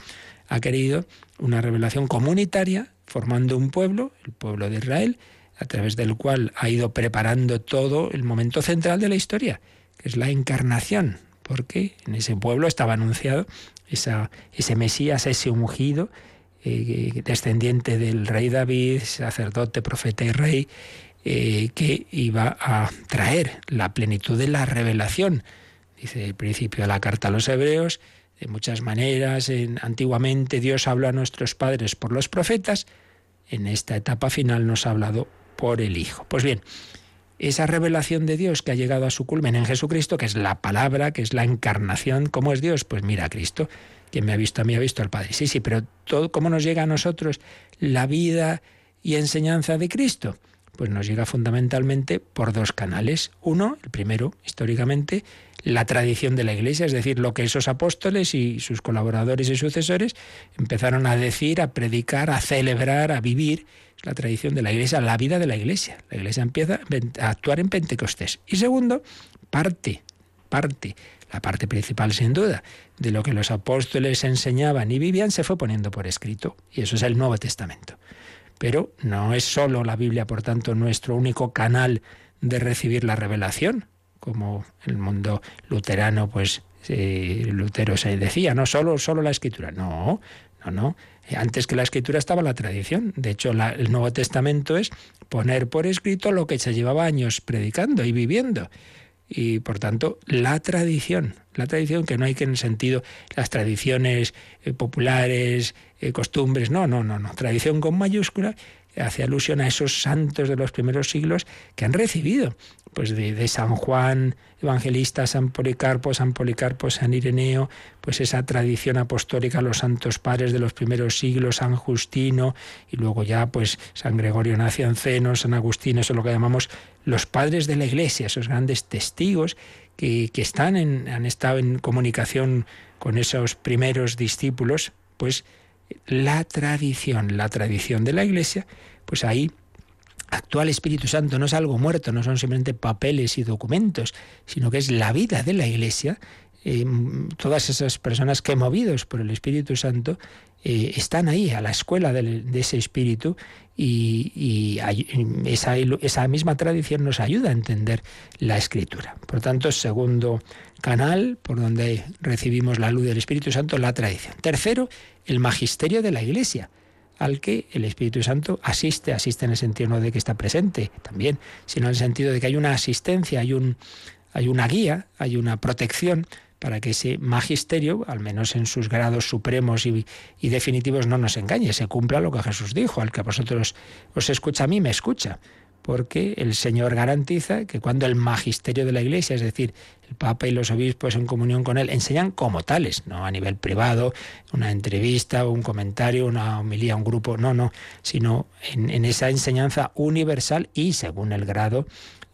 ha querido una revelación comunitaria, formando un pueblo, el pueblo de Israel, a través del cual ha ido preparando todo el momento central de la historia, que es la encarnación, porque en ese pueblo estaba anunciado ese Mesías, ese ungido, eh, descendiente del rey David, sacerdote, profeta y rey, eh, que iba a traer la plenitud de la revelación. Dice el principio de la carta a los hebreos, de muchas maneras, en, antiguamente Dios habló a nuestros padres por los profetas, en esta etapa final nos ha hablado por el Hijo. Pues bien, esa revelación de Dios que ha llegado a su culmen en Jesucristo, que es la palabra, que es la encarnación. ¿Cómo es Dios? Pues mira, Cristo, quien me ha visto a mí ha visto al Padre. Sí, sí, pero ¿cómo nos llega a nosotros la vida y enseñanza de Cristo? Pues nos llega fundamentalmente por dos canales. Uno, el primero, históricamente, la tradición de la Iglesia, es decir, lo que esos apóstoles y sus colaboradores y sucesores empezaron a decir, a predicar, a celebrar, a vivir la tradición de la Iglesia, la vida de la Iglesia. La Iglesia empieza a actuar en Pentecostés. Y segundo, parte, parte, la parte principal sin duda, de lo que los apóstoles enseñaban y vivían se fue poniendo por escrito. Y eso es el Nuevo Testamento. Pero no es solo la Biblia, por tanto, nuestro único canal de recibir la revelación, como el mundo luterano, pues eh, Lutero se decía, no solo, solo la escritura. No, no, no. Antes que la escritura estaba la tradición. De hecho, el Nuevo Testamento es poner por escrito lo que se llevaba años predicando y viviendo. Y por tanto, la tradición, la tradición que no hay que en el sentido las tradiciones eh, populares, eh, costumbres, no, no, no, no, tradición con mayúscula hace alusión a esos santos de los primeros siglos que han recibido pues de, San Juan Evangelista, San Policarpo, San Policarpo, San Ireneo, pues esa tradición apostólica, los santos padres de los primeros siglos, San Justino, y luego ya pues San Gregorio Nacianceno, San Agustín, eso es lo que llamamos los padres de la Iglesia, esos grandes testigos que, que están en, han estado en comunicación con esos primeros discípulos, pues la tradición, la tradición de la Iglesia, pues ahí actual Espíritu Santo no es algo muerto, no son simplemente papeles y documentos, sino que es la vida de la Iglesia. Eh, todas esas personas que movidos por el Espíritu Santo eh, están ahí a la escuela de, ese Espíritu y, esa, esa, misma tradición nos ayuda a entender la Escritura. Por tanto, segundo canal por donde recibimos la luz del Espíritu Santo, la tradición. Tercero, el magisterio de la Iglesia. Al que el Espíritu Santo asiste, asiste en el sentido no de que está presente también, sino en el sentido de que hay una asistencia, hay, un, hay una guía, hay una protección para que ese magisterio, al menos en sus grados supremos y, y, definitivos, no nos engañe, se cumpla lo que Jesús dijo, al que a vosotros os escucha, a mí me escucha porque el Señor garantiza que cuando el magisterio de la Iglesia, es decir, el Papa y los obispos en comunión con Él, enseñan como tales, no a nivel privado, una entrevista, un comentario, una homilía, un grupo, no, no, sino en, esa enseñanza universal y según el grado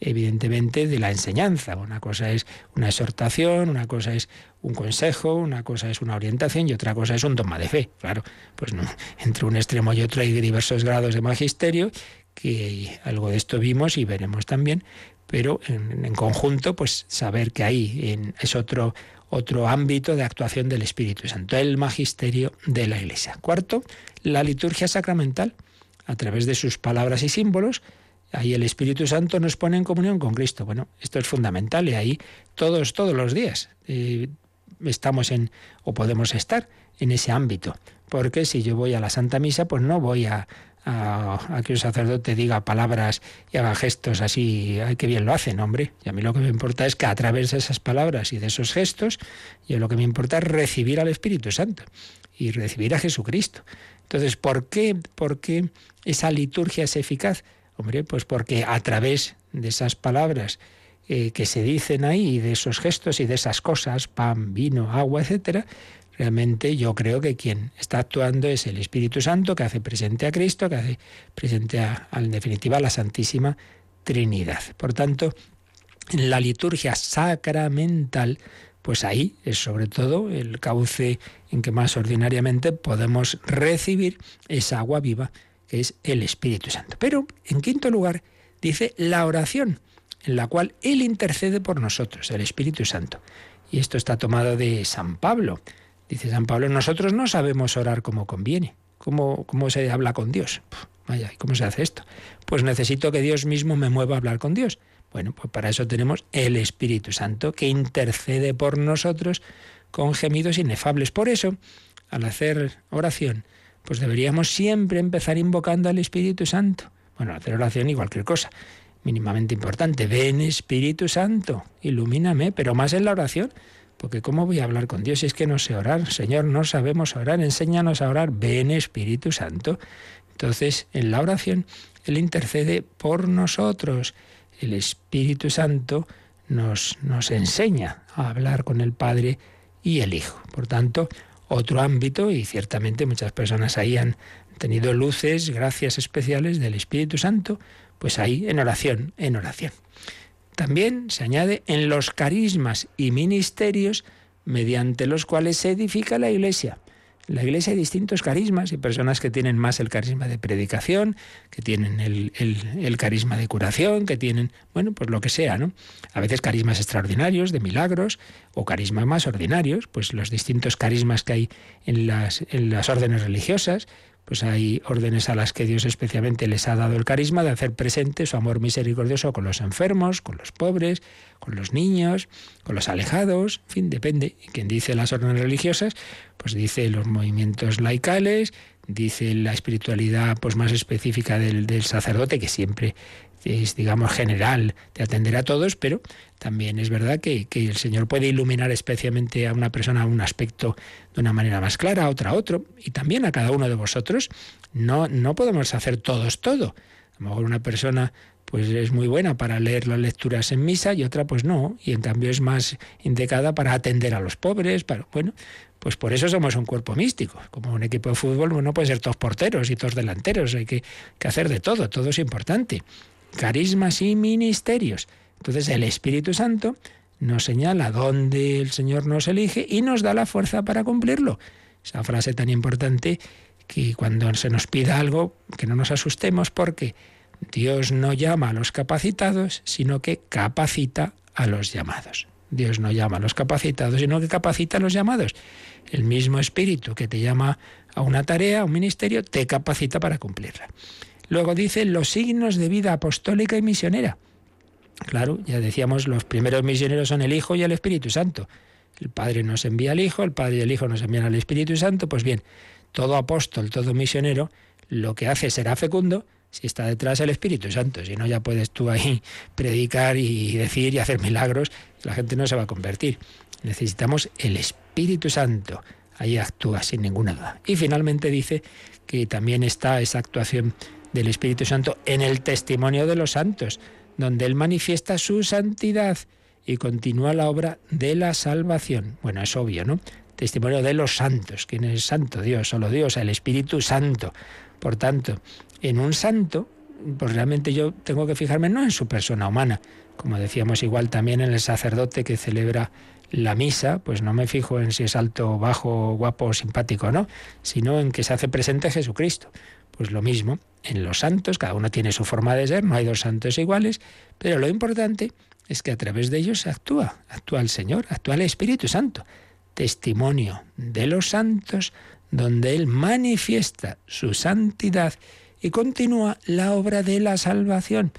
evidentemente, de la enseñanza. Una cosa es una exhortación, una cosa es un consejo, una cosa es una orientación y otra cosa es un toma de fe. Claro, pues entre un extremo y otro hay diversos grados de magisterio que algo de esto vimos y veremos también, pero en, conjunto, pues saber que ahí es otro, otro ámbito de actuación del Espíritu Santo, el magisterio de la Iglesia. Cuarto, la liturgia sacramental, a través de sus palabras y símbolos, ahí el Espíritu Santo nos pone en comunión con Cristo. Bueno, esto es fundamental y ahí todos, todos los días eh, estamos en, o podemos estar en ese ámbito. Porque si yo voy a la Santa Misa, pues no voy a, a, que un sacerdote diga palabras y haga gestos así, ay, qué bien lo hacen, hombre. Y a mí lo que me importa es que a través de esas palabras y de esos gestos, yo lo que me importa es recibir al Espíritu Santo y recibir a Jesucristo. Entonces, ¿por qué, por qué esa liturgia es eficaz? Hombre, pues porque a través de esas palabras eh, que se dicen ahí, de esos gestos y de esas cosas, pan, vino, agua, etcétera, Realmente yo creo que quien está actuando es el Espíritu Santo que hace presente a Cristo, que hace presente a, definitiva la Santísima Trinidad. Por tanto, en la liturgia sacramental, pues ahí es sobre todo el cauce en que más ordinariamente podemos recibir esa agua viva que es el Espíritu Santo. Pero, en quinto lugar, dice la oración, en la cual Él intercede por nosotros, el Espíritu Santo. Y esto está tomado de San Pablo. Dice San Pablo, nosotros no sabemos orar como conviene. ¿Cómo, cómo se habla con Dios? vaya, ¿cómo se hace esto? Pues necesito que Dios mismo me mueva a hablar con Dios. Bueno, pues para eso tenemos el Espíritu Santo que intercede por nosotros con gemidos inefables. Por eso, al hacer oración, pues deberíamos siempre empezar invocando al Espíritu Santo. Bueno, hacer oración y cualquier cosa, mínimamente importante. Ven Espíritu Santo, ilumíname, pero más en la oración porque ¿cómo voy a hablar con Dios si es que no sé orar? Señor, no sabemos orar, enséñanos a orar. Ven Espíritu Santo. Entonces, en la oración, Él intercede por nosotros. El Espíritu Santo nos, nos enseña a hablar con el Padre y el Hijo. Por tanto, otro ámbito, y ciertamente muchas personas ahí han tenido luces, gracias especiales del Espíritu Santo, pues ahí en oración, en oración. También se añade en los carismas y ministerios mediante los cuales se edifica la Iglesia. En la Iglesia hay distintos carismas y personas que tienen más el carisma de predicación, que tienen el, el, carisma de curación, que tienen, bueno, pues lo que sea, ¿no? A veces carismas extraordinarios, de milagros, o carismas más ordinarios, pues los distintos carismas que hay en las, en las órdenes religiosas, pues hay órdenes a las que Dios especialmente les ha dado el carisma de hacer presente su amor misericordioso con los enfermos, con los pobres, con los niños, con los alejados, en fin, depende. Quien dice las órdenes religiosas, pues dice los movimientos laicales, dice la espiritualidad pues más específica del, del sacerdote, que siempre es, digamos, general de atender a todos, pero también es verdad que, el Señor puede iluminar especialmente a una persona un aspecto de una manera más clara, a otra otro, y también a cada uno de vosotros. No, no podemos hacer todos todo. A lo mejor una persona pues es muy buena para leer las lecturas en misa y otra pues no, y en cambio es más indicada para atender a los pobres, bueno, pues por eso somos un cuerpo místico. Como un equipo de fútbol no puede ser todos porteros y todos delanteros, hay que, que hacer de todo, todo es importante carismas y ministerios. Entonces el Espíritu Santo nos señala dónde el Señor nos elige y nos da la fuerza para cumplirlo. Esa frase tan importante que cuando se nos pida algo, que no nos asustemos porque Dios no llama a los capacitados, sino que capacita a los llamados. Dios no llama a los capacitados, sino que capacita a los llamados. El mismo Espíritu que te llama a una tarea, a un ministerio, te capacita para cumplirla. Luego dice los signos de vida apostólica y misionera. Claro, ya decíamos, los primeros misioneros son el Hijo y el Espíritu Santo. El Padre nos envía al Hijo, el Padre y el Hijo nos envían al Espíritu Santo. Pues bien, todo apóstol, todo misionero, lo que hace será fecundo si está detrás el Espíritu Santo. Si no, ya puedes tú ahí predicar y decir y hacer milagros, la gente no se va a convertir. Necesitamos el Espíritu Santo. Ahí actúa sin ninguna duda. Y finalmente dice que también está esa actuación del Espíritu Santo en el testimonio de los santos, donde Él manifiesta su santidad y continúa la obra de la salvación. Bueno, es obvio, ¿no? Testimonio de los santos. ¿Quién es santo? Dios, solo Dios, el Espíritu Santo. Por tanto, en un santo, pues realmente yo tengo que fijarme no en su persona humana, como decíamos igual también en el sacerdote que celebra la misa, pues no me fijo en si es alto, bajo, guapo, simpático, ¿no? Sino en que se hace presente Jesucristo. Pues lo mismo, en los santos, cada uno tiene su forma de ser, no hay dos santos iguales, pero lo importante es que a través de ellos actúa, actúa el Señor, actúa el Espíritu Santo. Testimonio de los santos donde Él manifiesta su santidad y continúa la obra de la salvación.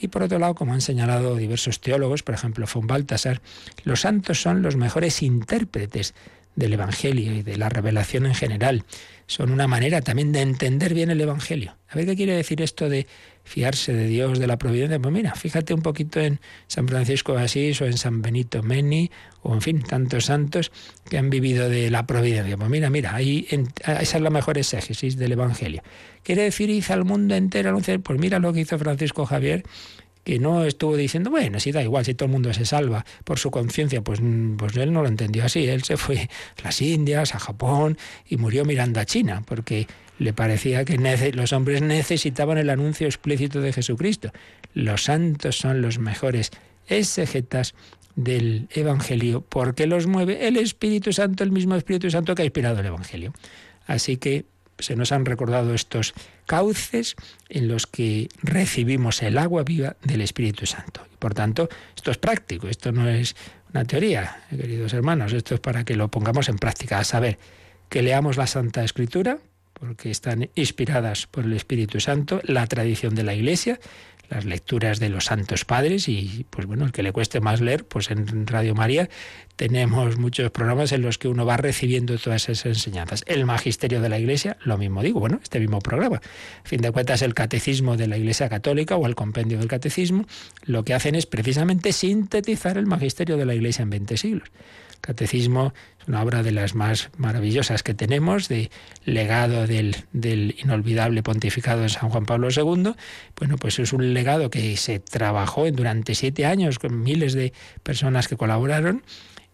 Y por otro lado, como han señalado diversos teólogos, por ejemplo von Baltasar, los santos son los mejores intérpretes del Evangelio y de la revelación en general. Son una manera también de entender bien el Evangelio. A ver qué quiere decir esto de fiarse de Dios, de la providencia. Pues mira, fíjate un poquito en San Francisco de Asís o en San Benito Meni o en fin, tantos santos que han vivido de la providencia. Pues mira, mira, ahí esa es la mejor exégesis del Evangelio. ¿Quiere decir hizo al mundo entero anunciar? Pues mira lo que hizo Francisco Javier que no estuvo diciendo, bueno, si da igual, si todo el mundo se salva por su conciencia, pues, pues él no lo entendió así. Él se fue a las Indias, a Japón y murió mirando a China, porque le parecía que los hombres necesitaban el anuncio explícito de Jesucristo. Los santos son los mejores exegetas del Evangelio porque los mueve el Espíritu Santo, el mismo Espíritu Santo que ha inspirado el Evangelio. Así que se nos han recordado estos cauces en los que recibimos el agua viva del Espíritu Santo. Y por tanto, esto es práctico, esto no es una teoría, queridos hermanos, esto es para que lo pongamos en práctica, a saber, que leamos la Santa Escritura, porque están inspiradas por el Espíritu Santo, la tradición de la Iglesia, las lecturas de los santos padres y pues bueno, el que le cueste más leer, pues en Radio María tenemos muchos programas en los que uno va recibiendo todas esas enseñanzas. El magisterio de la Iglesia, lo mismo digo, bueno, este mismo programa. A fin de cuentas, el catecismo de la Iglesia Católica o el compendio del catecismo, lo que hacen es precisamente sintetizar el magisterio de la Iglesia en 20 siglos. Catecismo es una obra de las más maravillosas que tenemos, de legado del, del, inolvidable pontificado de San Juan Pablo II. Bueno, pues es un legado que se trabajó durante siete años con miles de personas que colaboraron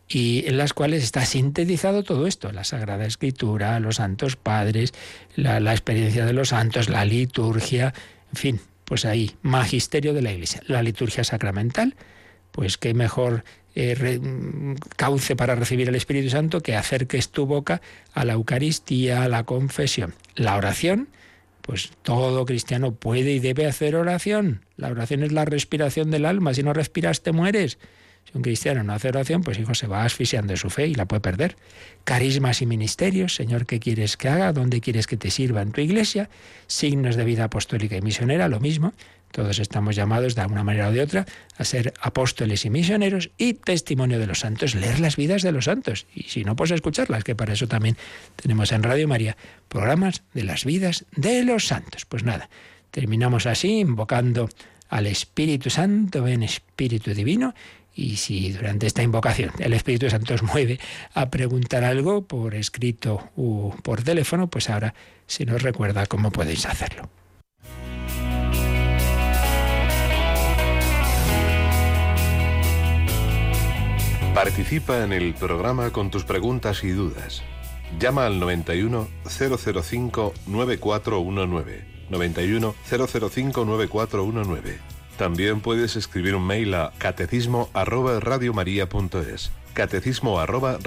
y en las cuales está sintetizado todo esto, la Sagrada Escritura, los santos padres, la, la experiencia de los santos, la liturgia, en fin, pues ahí, magisterio de la Iglesia, la liturgia sacramental, pues qué mejor eh, cauce para recibir el Espíritu Santo que acerques tu boca a la Eucaristía, a la confesión. La oración, pues todo cristiano puede y debe hacer oración. La oración es la respiración del alma. Si no respiras, te mueres. Si un cristiano no hace oración, pues hijo, se va asfixiando de su fe y la puede perder. Carismas y ministerios, Señor, ¿qué quieres que haga? ¿Dónde quieres que te sirva en tu iglesia? Signos de vida apostólica y misionera, lo mismo. Todos estamos llamados de alguna manera o de otra a ser apóstoles y misioneros y testimonio de los santos, leer las vidas de los santos. Y si no, pues escucharlas, que para eso también tenemos en Radio María programas de las vidas de los santos. Pues nada, terminamos así invocando al Espíritu Santo, ven Espíritu Divino, y si durante esta invocación el Espíritu Santo os mueve a preguntar algo por escrito o por teléfono, pues ahora si nos recuerda cómo podéis hacerlo. Participa en el programa con tus preguntas y dudas. Llama al 91 005 9419. 91 005 9419. También puedes escribir un mail a catecismo arroba. Catecismo arroba.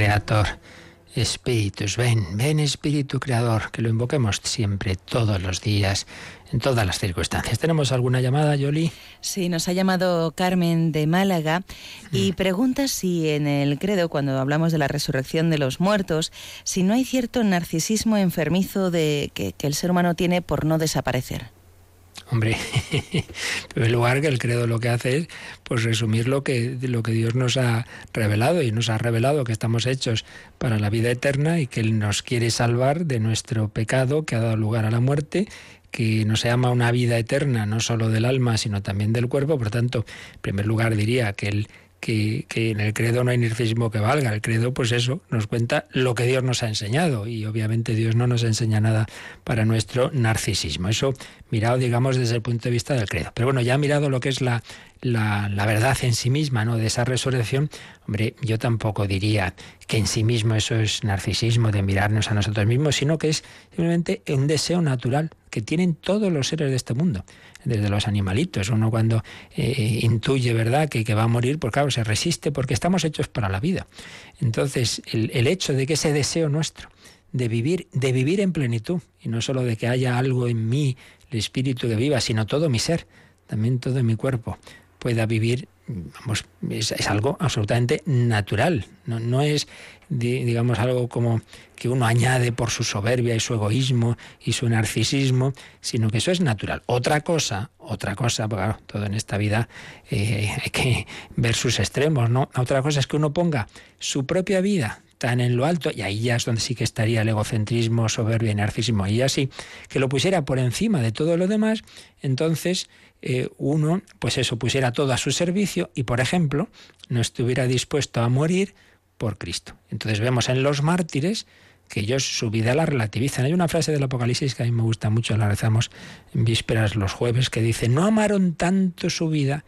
Creator. Espíritus, ven, ven Espíritu Creador, que lo invoquemos siempre, todos los días, en todas las circunstancias. ¿Tenemos alguna llamada, Yoli? Sí, nos ha llamado Carmen de Málaga y mm. pregunta si en el credo, cuando hablamos de la resurrección de los muertos, si no hay cierto narcisismo enfermizo de que el ser humano tiene por no desaparecer. Hombre, en primer lugar que el credo lo que hace es pues resumir lo que, lo que Dios nos ha revelado y nos ha revelado que estamos hechos para la vida eterna y que Él nos quiere salvar de nuestro pecado que ha dado lugar a la muerte que nos llama una vida eterna, no solo del alma, sino también del cuerpo. Por tanto, en primer lugar diría que Él que, en el credo no hay narcisismo que valga. El credo, pues eso, nos cuenta lo que Dios nos ha enseñado y obviamente Dios no nos enseña nada para nuestro narcisismo. Eso mirado, digamos, desde el punto de vista del credo. Pero bueno, ya mirado lo que es la, la, la, verdad en sí misma, ¿no? De esa resurrección, hombre, yo tampoco diría que en sí mismo eso es narcisismo de mirarnos a nosotros mismos, sino que es simplemente un deseo natural que tienen todos los seres de este mundo desde los animalitos. Uno cuando eh, intuye, ¿verdad?, que, va a morir, pues claro, se resiste porque estamos hechos para la vida. Entonces, el, el hecho de que ese deseo nuestro de vivir, de vivir en plenitud, y no solo de que haya algo en mí, el espíritu que viva, sino todo mi ser, también todo mi cuerpo, pueda vivir, vamos, es, algo absolutamente natural. No, no es, digamos, algo como que uno añade por su soberbia y su egoísmo y su narcisismo, sino que eso es natural. Otra cosa, otra cosa, porque claro, todo en esta vida eh, hay que ver sus extremos, ¿no? Otra cosa es que uno ponga su propia vida tan en lo alto, y ahí ya es donde sí que estaría el egocentrismo, soberbia y narcisismo, y así, que lo pusiera por encima de todo lo demás, entonces eh, uno, pues eso, pusiera todo a su servicio y, por ejemplo, no estuviera dispuesto a morir por Cristo. Entonces vemos en los mártires que ellos su vida la relativizan. Hay una frase del Apocalipsis que a mí me gusta mucho, la rezamos en vísperas los jueves, que dice, no amaron tanto su vida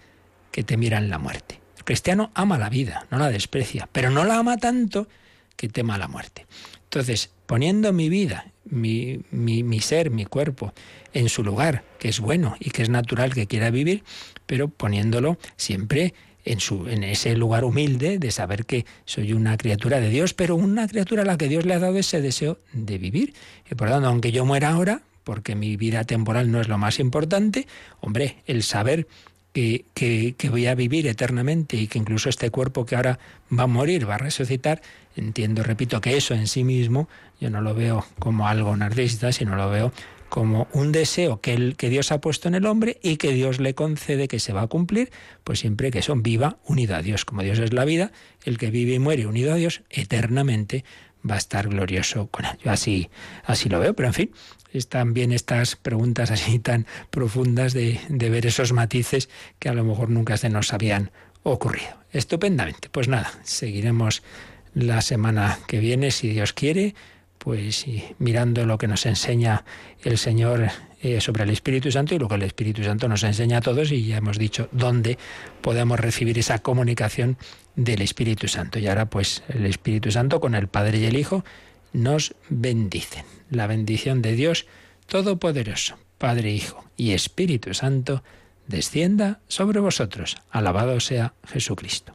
que temieran la muerte. El cristiano ama la vida, no la desprecia, pero no la ama tanto que tema la muerte. Entonces, poniendo mi vida, mi, mi, ser, mi cuerpo, en su lugar, que es bueno y que es natural que quiera vivir, pero poniéndolo siempre en, su, en ese lugar humilde de saber que soy una criatura de Dios, pero una criatura a la que Dios le ha dado ese deseo de vivir. Y por lo tanto, aunque yo muera ahora, porque mi vida temporal no es lo más importante, hombre, el saber que, voy a vivir eternamente y que incluso este cuerpo que ahora va a morir, va a resucitar, entiendo, repito, que eso en sí mismo yo no lo veo como algo narcisista, sino lo veo como un deseo que, el, que Dios ha puesto en el hombre y que Dios le concede que se va a cumplir, pues siempre que son viva unido a Dios. Como Dios es la vida, el que vive y muere unido a Dios eternamente va a estar glorioso con él. Yo así, así lo veo, pero en fin, están bien estas preguntas así tan profundas de, de ver esos matices que a lo mejor nunca se nos habían ocurrido. Estupendamente. Pues nada, seguiremos la semana que viene, si Dios quiere, pues mirando lo que nos enseña el Señor eh, sobre el Espíritu Santo y lo que el Espíritu Santo nos enseña a todos y ya hemos dicho dónde podemos recibir esa comunicación del Espíritu Santo. Y ahora pues el Espíritu Santo con el Padre y el Hijo nos bendicen. La bendición de Dios Todopoderoso, Padre, Hijo y Espíritu Santo, descienda sobre vosotros. Alabado sea Jesucristo.